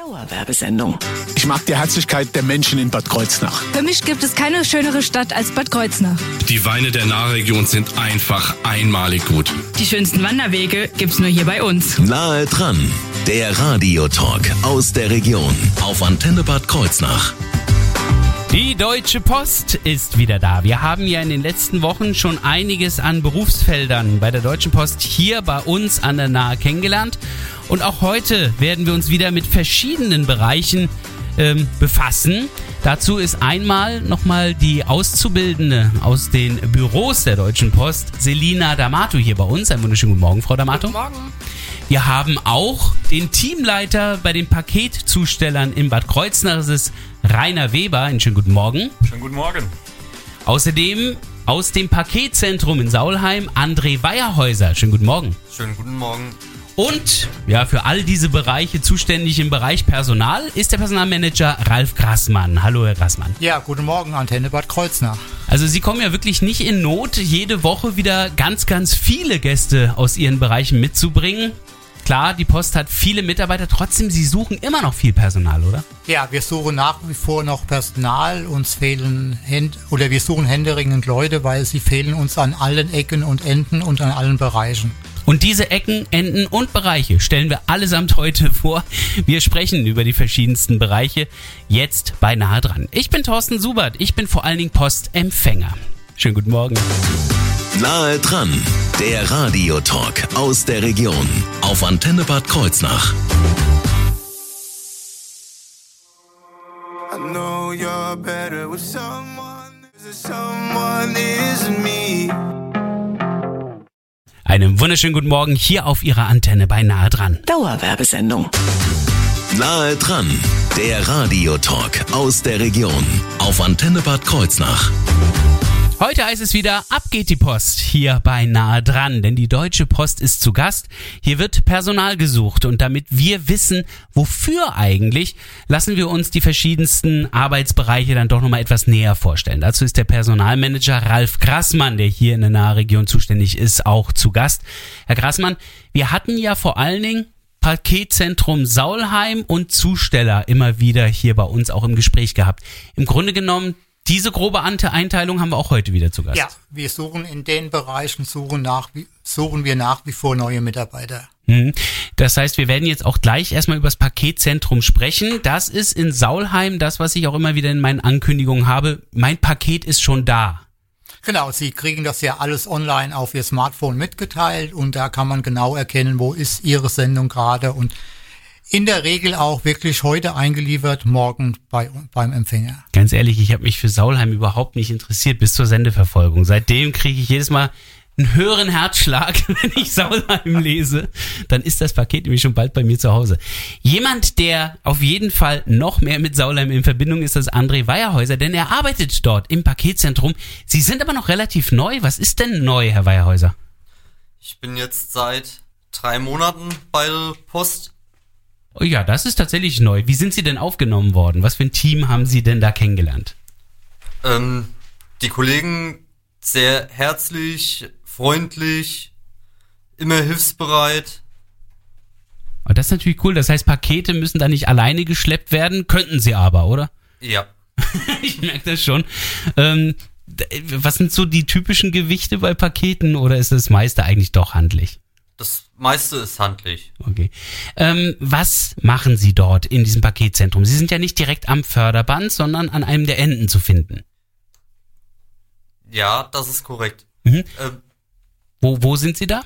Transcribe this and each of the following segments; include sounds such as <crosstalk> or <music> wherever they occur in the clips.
Dauerwerbesendung. Ich mag die Herzlichkeit der Menschen in Bad Kreuznach. Für mich gibt es keine schönere Stadt als Bad Kreuznach. Die Weine der Nahregion sind einfach einmalig gut. Die schönsten Wanderwege gibt's nur hier bei uns. Nahe dran, der Radiotalk aus der Region auf Antenne Bad Kreuznach. Die Deutsche Post ist wieder da. Wir haben ja in den letzten Wochen schon einiges an Berufsfeldern bei der Deutschen Post hier bei uns an der Nahe kennengelernt. Und auch heute werden wir uns wieder mit verschiedenen Bereichen ähm, befassen. Dazu ist einmal nochmal die Auszubildende aus den Büros der Deutschen Post, Selina D'Amato, hier bei uns. Einen wunderschönen guten Morgen, Frau D'Amato. Guten Morgen. Wir haben auch den Teamleiter bei den Paketzustellern in Bad Kreuznach. Das ist Rainer Weber. Einen schönen guten Morgen. Schönen guten Morgen. Außerdem aus dem Paketzentrum in Saulheim André Weierhäuser. Schönen guten Morgen. Schönen guten Morgen. Und ja, für all diese Bereiche zuständig im Bereich Personal ist der Personalmanager Ralf Grassmann. Hallo, Herr Grassmann. Ja, guten Morgen, Antenne Bad Kreuznach. Also Sie kommen ja wirklich nicht in Not, jede Woche wieder ganz, ganz viele Gäste aus Ihren Bereichen mitzubringen. Klar, die Post hat viele Mitarbeiter, trotzdem, Sie suchen immer noch viel Personal, oder? Ja, wir suchen nach wie vor noch Personal. Uns fehlen Händ oder wir suchen händeringend Leute, weil sie fehlen uns an allen Ecken und Enden und an allen Bereichen. Und diese Ecken, Enden und Bereiche stellen wir allesamt heute <laughs> vor. Wir sprechen über die verschiedensten Bereiche jetzt bei Nahe dran. Ich bin Thorsten Subert, ich bin vor allen Dingen Postempfänger. Schönen guten Morgen. Nahe dran, der Radiotalk aus der Region auf Antenne Bad Kreuznach. I know you're better with someone. Someone is me. Wunderschönen guten Morgen hier auf Ihrer Antenne bei Nahe dran. Dauerwerbesendung. Nahe dran, der Radiotalk aus der Region auf Antenne Bad Kreuznach. Heute heißt es wieder, ab geht die Post hier bei Nahe dran, denn die Deutsche Post ist zu Gast. Hier wird Personal gesucht und damit wir wissen, wofür eigentlich, lassen wir uns die verschiedensten Arbeitsbereiche dann doch nochmal etwas näher vorstellen. Dazu ist der Personalmanager Ralf Grassmann, der hier in der Nahregion zuständig ist, auch zu Gast. Herr Grassmann, wir hatten ja vor allen Dingen Paketzentrum Saulheim und Zusteller immer wieder hier bei uns auch im Gespräch gehabt. Im Grunde genommen diese grobe Einteilung haben wir auch heute wieder zu Gast. Ja, wir suchen in den Bereichen, suchen, nach, suchen wir nach wie vor neue Mitarbeiter. Mhm. Das heißt, wir werden jetzt auch gleich erstmal über das Paketzentrum sprechen. Das ist in Saulheim das, was ich auch immer wieder in meinen Ankündigungen habe. Mein Paket ist schon da. Genau, Sie kriegen das ja alles online auf Ihr Smartphone mitgeteilt und da kann man genau erkennen, wo ist Ihre Sendung gerade und in der Regel auch wirklich heute eingeliefert, morgen bei, beim Empfänger. Ganz ehrlich, ich habe mich für Saulheim überhaupt nicht interessiert bis zur Sendeverfolgung. Seitdem kriege ich jedes Mal einen höheren Herzschlag, <laughs> wenn ich Saulheim lese. Dann ist das Paket nämlich schon bald bei mir zu Hause. Jemand, der auf jeden Fall noch mehr mit Saulheim in Verbindung ist, ist André Weierhäuser, denn er arbeitet dort im Paketzentrum. Sie sind aber noch relativ neu. Was ist denn neu, Herr Weierhäuser? Ich bin jetzt seit drei Monaten bei der Post Oh ja, das ist tatsächlich neu. Wie sind Sie denn aufgenommen worden? Was für ein Team haben Sie denn da kennengelernt? Ähm, die Kollegen sehr herzlich, freundlich, immer hilfsbereit. Oh, das ist natürlich cool. Das heißt, Pakete müssen da nicht alleine geschleppt werden, könnten sie aber, oder? Ja. <laughs> ich merke das schon. Ähm, was sind so die typischen Gewichte bei Paketen oder ist das meiste eigentlich doch handlich? Das meiste ist handlich. Okay. Ähm, was machen Sie dort in diesem Paketzentrum? Sie sind ja nicht direkt am Förderband, sondern an einem der Enden zu finden. Ja, das ist korrekt. Mhm. Ähm, wo, wo sind Sie da?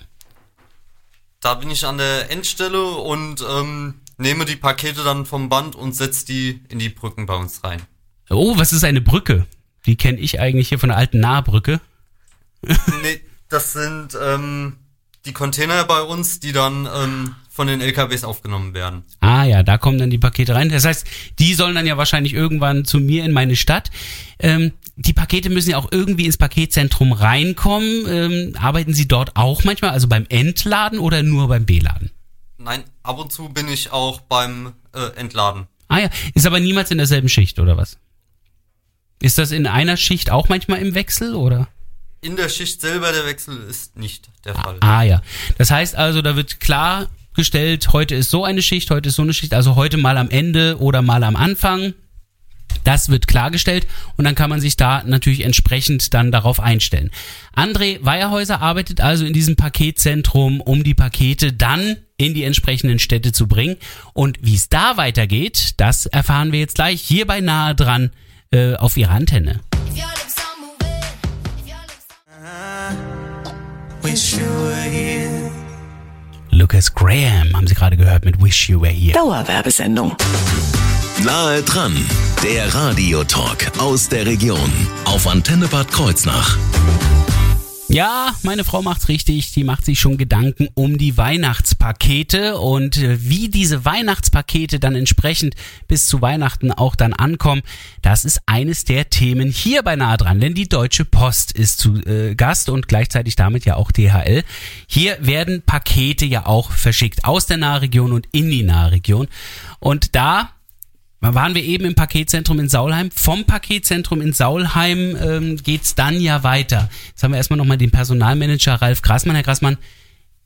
Da bin ich an der Endstelle und ähm, nehme die Pakete dann vom Band und setze die in die Brücken bei uns rein. Oh, was ist eine Brücke? Die kenne ich eigentlich hier von der alten Nahbrücke. nee, das sind ähm, die Container bei uns, die dann ähm, von den LKWs aufgenommen werden. Ah ja, da kommen dann die Pakete rein. Das heißt, die sollen dann ja wahrscheinlich irgendwann zu mir in meine Stadt. Ähm, die Pakete müssen ja auch irgendwie ins Paketzentrum reinkommen. Ähm, arbeiten Sie dort auch manchmal, also beim Entladen oder nur beim Beladen? Nein, ab und zu bin ich auch beim äh, Entladen. Ah ja, ist aber niemals in derselben Schicht oder was? Ist das in einer Schicht auch manchmal im Wechsel oder? In der Schicht selber der Wechsel ist nicht der Fall. Ah, ah ja. Das heißt also, da wird klar gestellt, heute ist so eine Schicht, heute ist so eine Schicht, also heute mal am Ende oder mal am Anfang. Das wird klargestellt und dann kann man sich da natürlich entsprechend dann darauf einstellen. André Weierhäuser arbeitet also in diesem Paketzentrum, um die Pakete dann in die entsprechenden Städte zu bringen. Und wie es da weitergeht, das erfahren wir jetzt gleich hier bei Nahe dran äh, auf ihrer Antenne. Wish you were here. Lucas Graham haben Sie gerade gehört mit Wish You Were Here. Dauerwerbesendung. Nahe dran, der Radiotalk aus der Region auf Antenne Bad Kreuznach. Ja, meine Frau macht's richtig. Die macht sich schon Gedanken um die Weihnachtspakete und äh, wie diese Weihnachtspakete dann entsprechend bis zu Weihnachten auch dann ankommen. Das ist eines der Themen hier bei Nahe dran, denn die Deutsche Post ist zu äh, Gast und gleichzeitig damit ja auch DHL. Hier werden Pakete ja auch verschickt aus der Nahregion und in die Nahregion. Und da waren wir eben im Paketzentrum in Saulheim. Vom Paketzentrum in Saulheim ähm, geht's dann ja weiter. Jetzt haben wir erstmal nochmal den Personalmanager Ralf Grassmann. Herr Grassmann,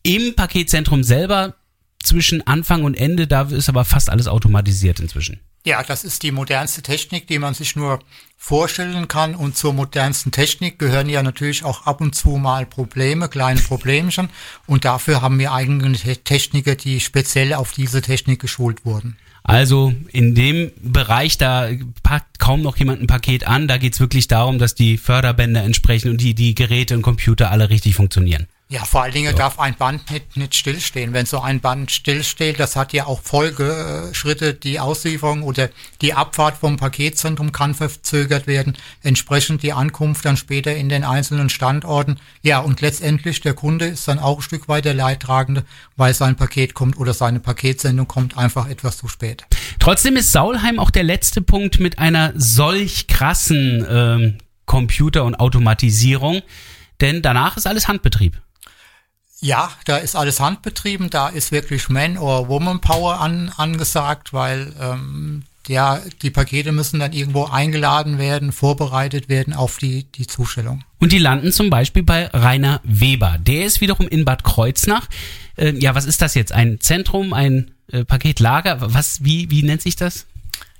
im Paketzentrum selber zwischen Anfang und Ende, da ist aber fast alles automatisiert inzwischen. Ja, das ist die modernste Technik, die man sich nur vorstellen kann. Und zur modernsten Technik gehören ja natürlich auch ab und zu mal Probleme, kleine Problemchen. Und dafür haben wir eigene Techniker, die speziell auf diese Technik geschult wurden. Also in dem Bereich, da packt kaum noch jemand ein Paket an. Da geht's wirklich darum, dass die Förderbänder entsprechen und die, die Geräte und Computer alle richtig funktionieren. Ja, vor allen Dingen darf ein Band nicht, nicht stillstehen. Wenn so ein Band stillsteht, das hat ja auch Folgeschritte. Die Auslieferung oder die Abfahrt vom Paketzentrum kann verzögert werden. Entsprechend die Ankunft dann später in den einzelnen Standorten. Ja, und letztendlich der Kunde ist dann auch ein Stück weit der Leidtragende, weil sein Paket kommt oder seine Paketsendung kommt einfach etwas zu spät. Trotzdem ist Saulheim auch der letzte Punkt mit einer solch krassen ähm, Computer- und Automatisierung. Denn danach ist alles Handbetrieb. Ja, da ist alles handbetrieben, da ist wirklich Man- or Woman-Power an, angesagt, weil ähm, ja, die Pakete müssen dann irgendwo eingeladen werden, vorbereitet werden auf die, die Zustellung. Und die landen zum Beispiel bei Rainer Weber. Der ist wiederum in Bad Kreuznach. Äh, ja, was ist das jetzt? Ein Zentrum, ein äh, Paketlager? Was, wie, wie nennt sich das?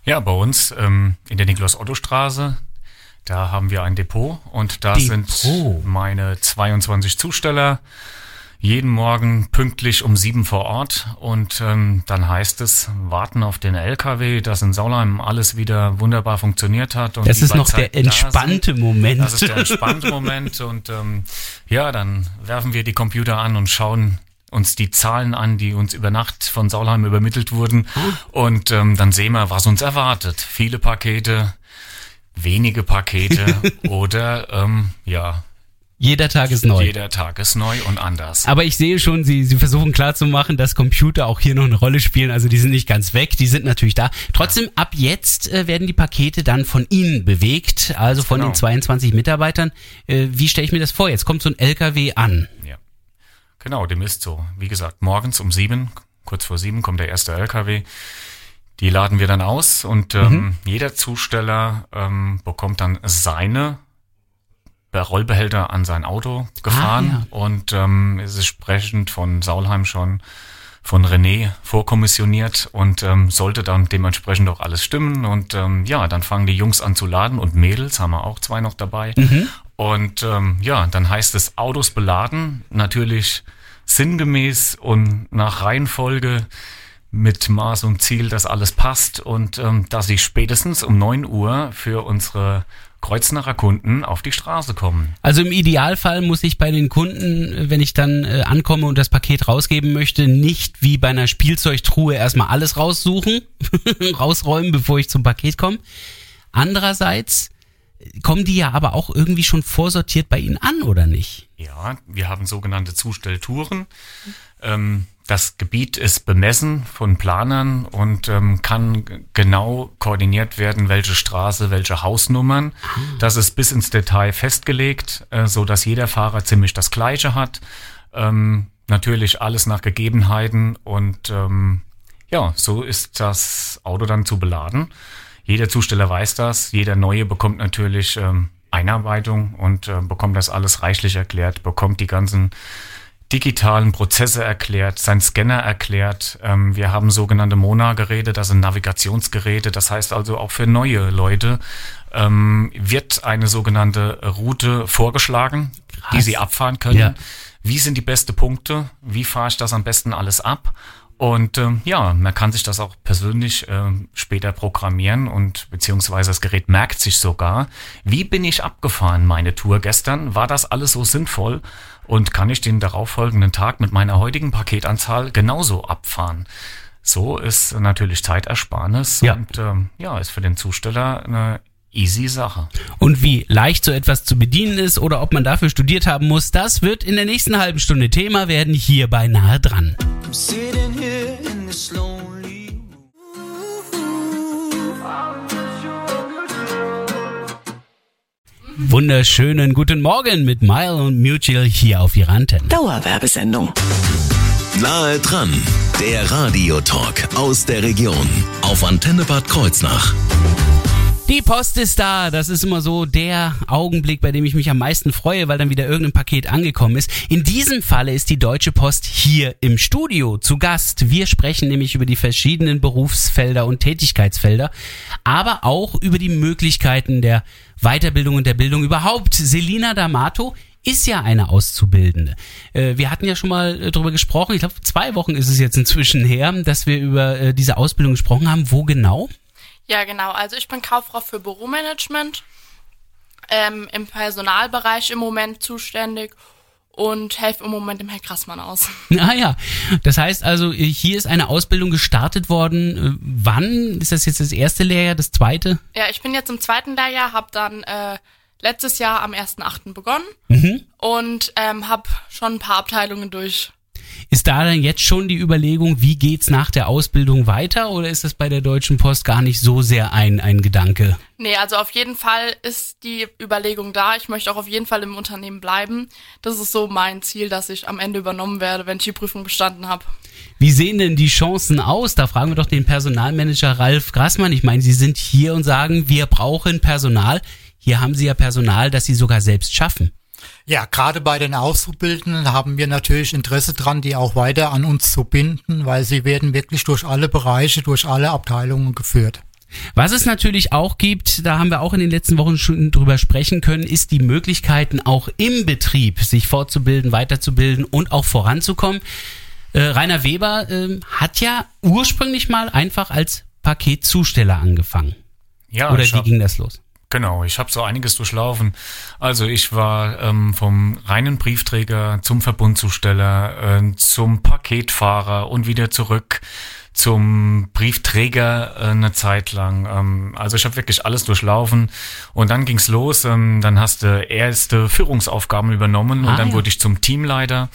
Ja, bei uns ähm, in der Nikolaus-Otto-Straße, da haben wir ein Depot und da Depot. sind meine 22 Zusteller jeden Morgen pünktlich um sieben vor Ort und ähm, dann heißt es, warten auf den LKW, dass in Saulheim alles wieder wunderbar funktioniert hat. Und Das ist noch der Zeit da entspannte sind. Moment. Das ist der entspannte Moment und ähm, ja, dann werfen wir die Computer an und schauen uns die Zahlen an, die uns über Nacht von Saulheim übermittelt wurden und ähm, dann sehen wir, was uns erwartet. Viele Pakete, wenige Pakete <laughs> oder ähm, ja, Jeder Tag ist neu. jeder Tag ist neu und anders. Aber ich sehe schon, sie, sie versuchen klarzumachen, dass Computer auch hier noch eine Rolle spielen. Also die sind nicht ganz weg, die sind natürlich da. Trotzdem, ab jetzt äh, werden die Pakete dann von Ihnen bewegt, also von Genau. den 22 Mitarbeitern. Äh, wie stelle ich mir das vor? Jetzt kommt so ein LKW an. Ja. Genau, dem ist so. Wie gesagt, morgens um sieben, kurz vor sieben, kommt der erste LKW. Die laden wir dann aus und ähm, jeder Zusteller ähm, bekommt dann seine Rollbehälter an sein Auto gefahren und ähm, es ist sprechend von Saulheim schon von René vorkommissioniert und ähm, sollte dann dementsprechend auch alles stimmen und ähm, ja, dann fangen die Jungs an zu laden und Mädels haben wir auch zwei noch dabei. Und ähm, ja, dann heißt es Autos beladen, natürlich sinngemäß und nach Reihenfolge mit Maß und Ziel, dass alles passt und ähm, dass sie spätestens um 9 Uhr für unsere Kreuznacher Kunden auf die Straße kommen. Also im Idealfall muss ich bei den Kunden, wenn ich dann äh, ankomme und das Paket rausgeben möchte, nicht wie bei einer Spielzeugtruhe erstmal alles raussuchen, <laughs> rausräumen, bevor ich zum Paket komme. Andererseits kommen die ja aber auch irgendwie schon vorsortiert bei Ihnen an, oder nicht? Ja, wir haben sogenannte Zustelltouren. Ähm, das Gebiet ist bemessen von Planern und ähm, kann genau koordiniert werden, welche Straße, welche Hausnummern. Das ist bis ins Detail festgelegt, äh, so dass jeder Fahrer ziemlich das Gleiche hat. Ähm, natürlich alles nach Gegebenheiten und ähm, ja, so ist das Auto dann zu beladen. Jeder Zusteller weiß das, jeder Neue bekommt natürlich ähm, Einarbeitung und äh, bekommt das alles reichlich erklärt, bekommt die ganzen digitalen Prozesse erklärt, sein Scanner erklärt. Ähm, wir haben sogenannte Mona-Geräte, das sind Navigationsgeräte. Das heißt also auch für neue Leute ähm, wird eine sogenannte Route vorgeschlagen, Krass. die sie abfahren können. Ja. Wie sind die besten Punkte? Wie fahre ich das am besten alles ab? Und ähm, ja, man kann sich das auch persönlich ähm, später programmieren und beziehungsweise das Gerät merkt sich sogar, wie bin ich abgefahren meine Tour gestern? War das alles so sinnvoll? Und kann ich den darauffolgenden Tag mit meiner heutigen Paketanzahl genauso abfahren? So ist natürlich Zeitersparnis ja. und ähm, ja, ist für den Zusteller eine easy Sache. Und wie leicht so etwas zu bedienen ist oder ob man dafür studiert haben muss, das wird in der nächsten halben Stunde Thema werden hier bei Nahe dran. Wunderschönen guten Morgen mit Mile und Mutual hier auf Ihrer Antenne. Dauerwerbesendung. Nahe dran, der Radiotalk aus der Region auf Antenne Bad Kreuznach. Die Post ist da. Das ist immer so der Augenblick, bei dem ich mich am meisten freue, weil dann wieder irgendein Paket angekommen ist. In diesem Falle ist die Deutsche Post hier im Studio zu Gast. Wir sprechen nämlich über die verschiedenen Berufsfelder und Tätigkeitsfelder, aber auch über die Möglichkeiten der Weiterbildung und der Bildung überhaupt. Selina D'Amato ist ja eine Auszubildende. Äh, wir hatten ja schon mal äh, darüber gesprochen, ich glaube zwei Wochen ist es jetzt inzwischen her, dass wir über äh, diese Ausbildung gesprochen haben. Wo genau? Ja, genau. Also ich bin Kauffrau für Büromanagement, ähm, im Personalbereich im Moment zuständig und helfe im Moment dem Herrn Krassmann aus. <laughs> Ah ja, das heißt also, hier ist eine Ausbildung gestartet worden. Wann? Ist das jetzt das erste Lehrjahr, das zweite? Ja, ich bin jetzt im zweiten Lehrjahr, habe dann äh, letztes Jahr am 1.8. begonnen mhm. und ähm, habe schon ein paar Abteilungen durch. Ist da dann jetzt schon die Überlegung, wie geht's nach der Ausbildung weiter oder ist das bei der Deutschen Post gar nicht so sehr ein, ein Gedanke? Nee, also auf jeden Fall ist die Überlegung da. Ich möchte auch auf jeden Fall im Unternehmen bleiben. Das ist so mein Ziel, dass ich am Ende übernommen werde, wenn ich die Prüfung bestanden habe. Wie sehen denn die Chancen aus? Da fragen wir doch den Personalmanager Ralf Grassmann. Ich meine, Sie sind hier und sagen, wir brauchen Personal. Hier haben Sie ja Personal, das Sie sogar selbst schaffen. Ja, gerade bei den Auszubildenden haben wir natürlich Interesse dran, die auch weiter an uns zu binden, weil sie werden wirklich durch alle Bereiche, durch alle Abteilungen geführt. Was es natürlich auch gibt, da haben wir auch in den letzten Wochen schon drüber sprechen können, ist die Möglichkeiten auch im Betrieb sich fortzubilden, weiterzubilden und auch voranzukommen. Äh, Rainer Weber äh, hat ja ursprünglich mal einfach als Paketzusteller angefangen. Ja, Oder wie ging das los? Genau, ich habe so einiges durchlaufen. Also ich war ähm, vom reinen Briefträger zum Verbundzusteller, äh, zum Paketfahrer und wieder zurück zum Briefträger äh, eine Zeit lang. Ähm, also ich habe wirklich alles durchlaufen und dann ging's los. Ähm, dann hast du erste Führungsaufgaben übernommen und ah, dann ja. wurde ich zum Teamleiter.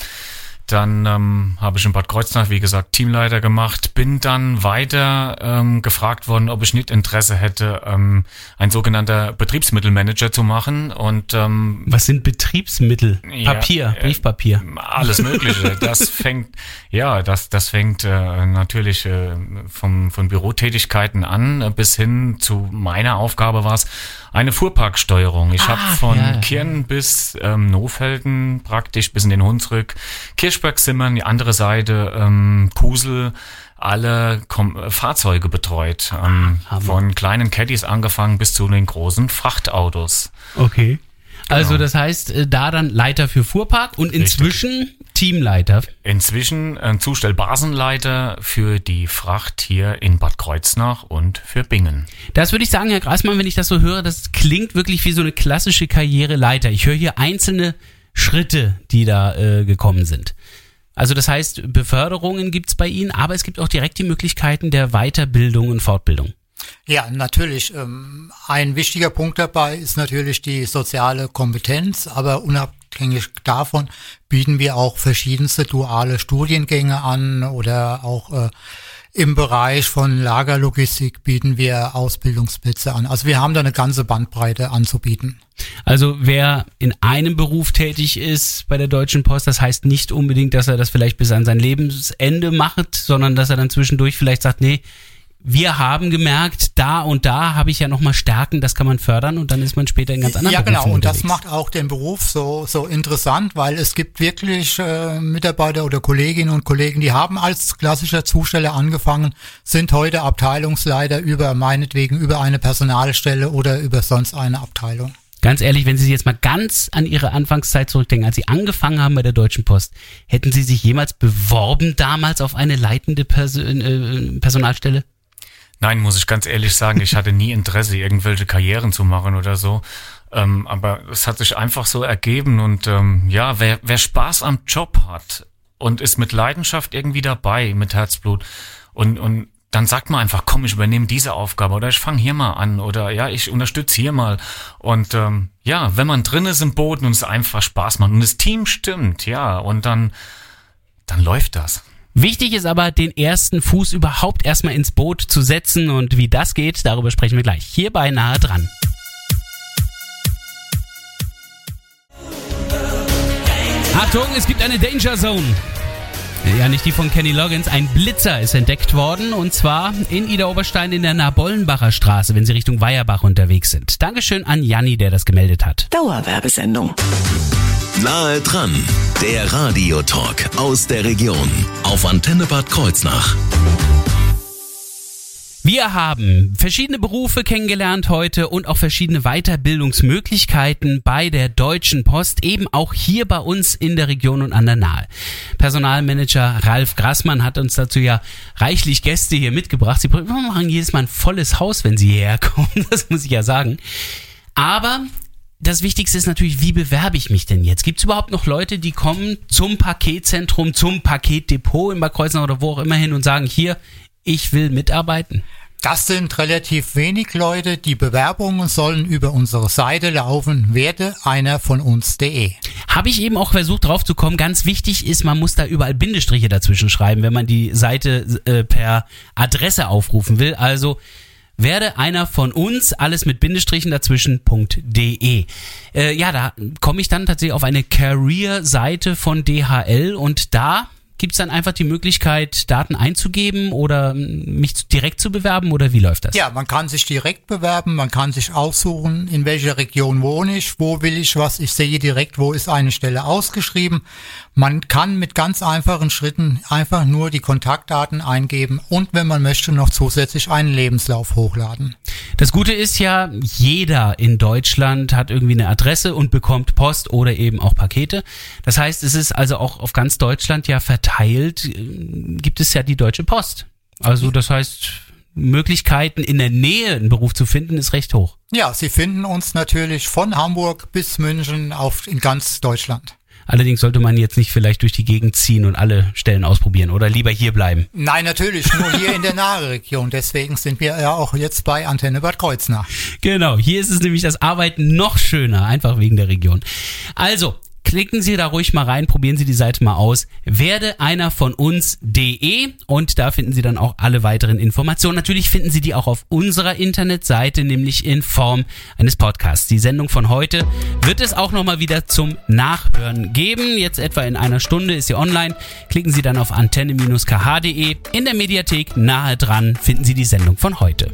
Dann ähm, habe ich in Bad Kreuznach, wie gesagt, Teamleiter gemacht. Bin dann weiter ähm, gefragt worden, ob ich nicht Interesse hätte, ähm, ein sogenannter Betriebsmittelmanager zu machen. Und ähm, was sind Betriebsmittel? Papier, ja, Briefpapier. Alles Mögliche. <laughs> das fängt, ja, das das fängt äh, natürlich äh, vom von Bürotätigkeiten an äh, bis hin zu meiner Aufgabe war es eine Fuhrparksteuerung. Ich ah, habe von ja, Kirn bis ähm, Nofelden praktisch bis in den Hunsrück, Kirchberg-Simmern, die andere Seite, ähm, Kusel, alle Kom äh, Fahrzeuge betreut. Ähm, ah, von kleinen Caddies angefangen bis zu den großen Frachtautos. Okay. Also genau. das heißt, äh, da dann Leiter für Fuhrpark und inzwischen. Teamleiter. Inzwischen ein Zustellbasenleiter für die Fracht hier in Bad Kreuznach und für Bingen. Das würde ich sagen, Herr Grasmann, wenn ich das so höre, das klingt wirklich wie so eine klassische Karriereleiter. Ich höre hier einzelne Schritte, die da äh, gekommen sind. Also das heißt, Beförderungen gibt's bei Ihnen, aber es gibt auch direkt die Möglichkeiten der Weiterbildung und Fortbildung. Ja, natürlich. Ähm, ein wichtiger Punkt dabei ist natürlich die soziale Kompetenz, aber unabhängig davon bieten wir auch verschiedenste duale Studiengänge an oder auch äh, im Bereich von Lagerlogistik bieten wir Ausbildungsplätze an. Also wir haben da eine ganze Bandbreite anzubieten. Also wer in einem Beruf tätig ist bei der Deutschen Post, das heißt nicht unbedingt, dass er das vielleicht bis an sein Lebensende macht, sondern dass er dann zwischendurch vielleicht sagt, nee, wir haben gemerkt, da und da habe ich ja nochmal Stärken, das kann man fördern und dann ist man später in ganz anderen Ja, genau. Berufen Und das macht auch den Beruf so, so interessant, weil es gibt wirklich äh, Mitarbeiter oder Kolleginnen und Kollegen, die haben als klassischer Zusteller angefangen, sind heute Abteilungsleiter über meinetwegen über eine Personalstelle oder über sonst eine Abteilung. Ganz ehrlich, wenn Sie sich jetzt mal ganz an Ihre Anfangszeit zurückdenken, als Sie angefangen haben bei der Deutschen Post, hätten Sie sich jemals beworben damals auf eine leitende Perso äh, Personalstelle? Nein, muss ich ganz ehrlich sagen, ich hatte nie Interesse, irgendwelche Karrieren zu machen oder so. Ähm, aber es hat sich einfach so ergeben und ähm, ja, wer, wer Spaß am Job hat und ist mit Leidenschaft irgendwie dabei, mit Herzblut und, und dann sagt man einfach, komm, ich übernehme diese Aufgabe oder ich fange hier mal an oder ja, ich unterstütze hier mal. Und ähm, ja, wenn man drin ist im Boden und es einfach Spaß macht und das Team stimmt, ja, und dann, dann läuft das. Wichtig ist aber, den ersten Fuß überhaupt erstmal ins Boot zu setzen und wie das geht, darüber sprechen wir gleich. Hier bei Nahe dran. Achtung, es gibt eine Danger Zone. Ja, nicht die von Kenny Loggins. Ein Blitzer ist entdeckt worden und zwar in Ida Oberstein in der Nabollenbacher Straße, wenn Sie Richtung Weierbach unterwegs sind. Dankeschön an Janni, der das gemeldet hat. Dauerwerbesendung. Nahe dran, der Radiotalk aus der Region auf Antenne Bad Kreuznach. Wir haben verschiedene Berufe kennengelernt heute und auch verschiedene Weiterbildungsmöglichkeiten bei der Deutschen Post, eben auch hier bei uns in der Region und an der Nahe. Personalmanager Ralf Grassmann hat uns dazu ja reichlich Gäste hier mitgebracht. Sie machen jedes Mal ein volles Haus, wenn sie hierher <laughs> kommen, das muss ich ja sagen. Aber das Wichtigste ist natürlich, wie bewerbe ich mich denn jetzt? Gibt es überhaupt noch Leute, die kommen zum Paketzentrum, zum Paketdepot in Bad Kreuznach oder wo auch immer hin und sagen, hier, ich will mitarbeiten? Das sind relativ wenig Leute. Die Bewerbungen sollen über unsere Seite laufen. Werde einer von uns.de. Habe ich eben auch versucht drauf zu kommen. Ganz wichtig ist, man muss da überall Bindestriche dazwischen schreiben, wenn man die Seite äh, per Adresse aufrufen will. Also werde einer von uns, alles mit Bindestrichen dazwischen.de. Äh, ja, da komme ich dann tatsächlich auf eine Career-Seite von DHL und da Gibt es dann einfach die Möglichkeit, Daten einzugeben oder mich direkt zu bewerben oder wie läuft das? Ja, man kann sich direkt bewerben, man kann sich aussuchen, in welcher Region wohne ich, wo will ich was. Ich sehe direkt, wo ist eine Stelle ausgeschrieben. Man kann mit ganz einfachen Schritten einfach nur die Kontaktdaten eingeben und wenn man möchte, noch zusätzlich einen Lebenslauf hochladen. Das Gute ist ja, jeder in Deutschland hat irgendwie eine Adresse und bekommt Post oder eben auch Pakete. Das heißt, es ist also auch auf ganz Deutschland ja verteilt, gibt es ja die Deutsche Post. Also das heißt, Möglichkeiten in der Nähe einen Beruf zu finden, ist recht hoch. Ja, Sie finden uns natürlich von Hamburg bis München auf, in ganz Deutschland. Allerdings sollte man jetzt nicht vielleicht durch die Gegend ziehen und alle Stellen ausprobieren oder lieber hier bleiben. Nein, natürlich, nur hier in der <laughs> Nahregion. Deswegen sind wir ja auch jetzt bei Antenne Bad Kreuznach. Genau, hier ist es nämlich das Arbeiten noch schöner, einfach wegen der Region. Also, klicken Sie da ruhig mal rein, probieren Sie die Seite mal aus. Werde einer von uns.de und da finden Sie dann auch alle weiteren Informationen. Natürlich finden Sie die auch auf unserer Internetseite, nämlich in Form eines Podcasts. Die Sendung von heute wird es auch nochmal wieder zum Nachhören geben. Jetzt etwa in einer Stunde ist sie online. Klicken Sie dann auf antenne-kh.de. In der Mediathek nahe dran finden Sie die Sendung von heute.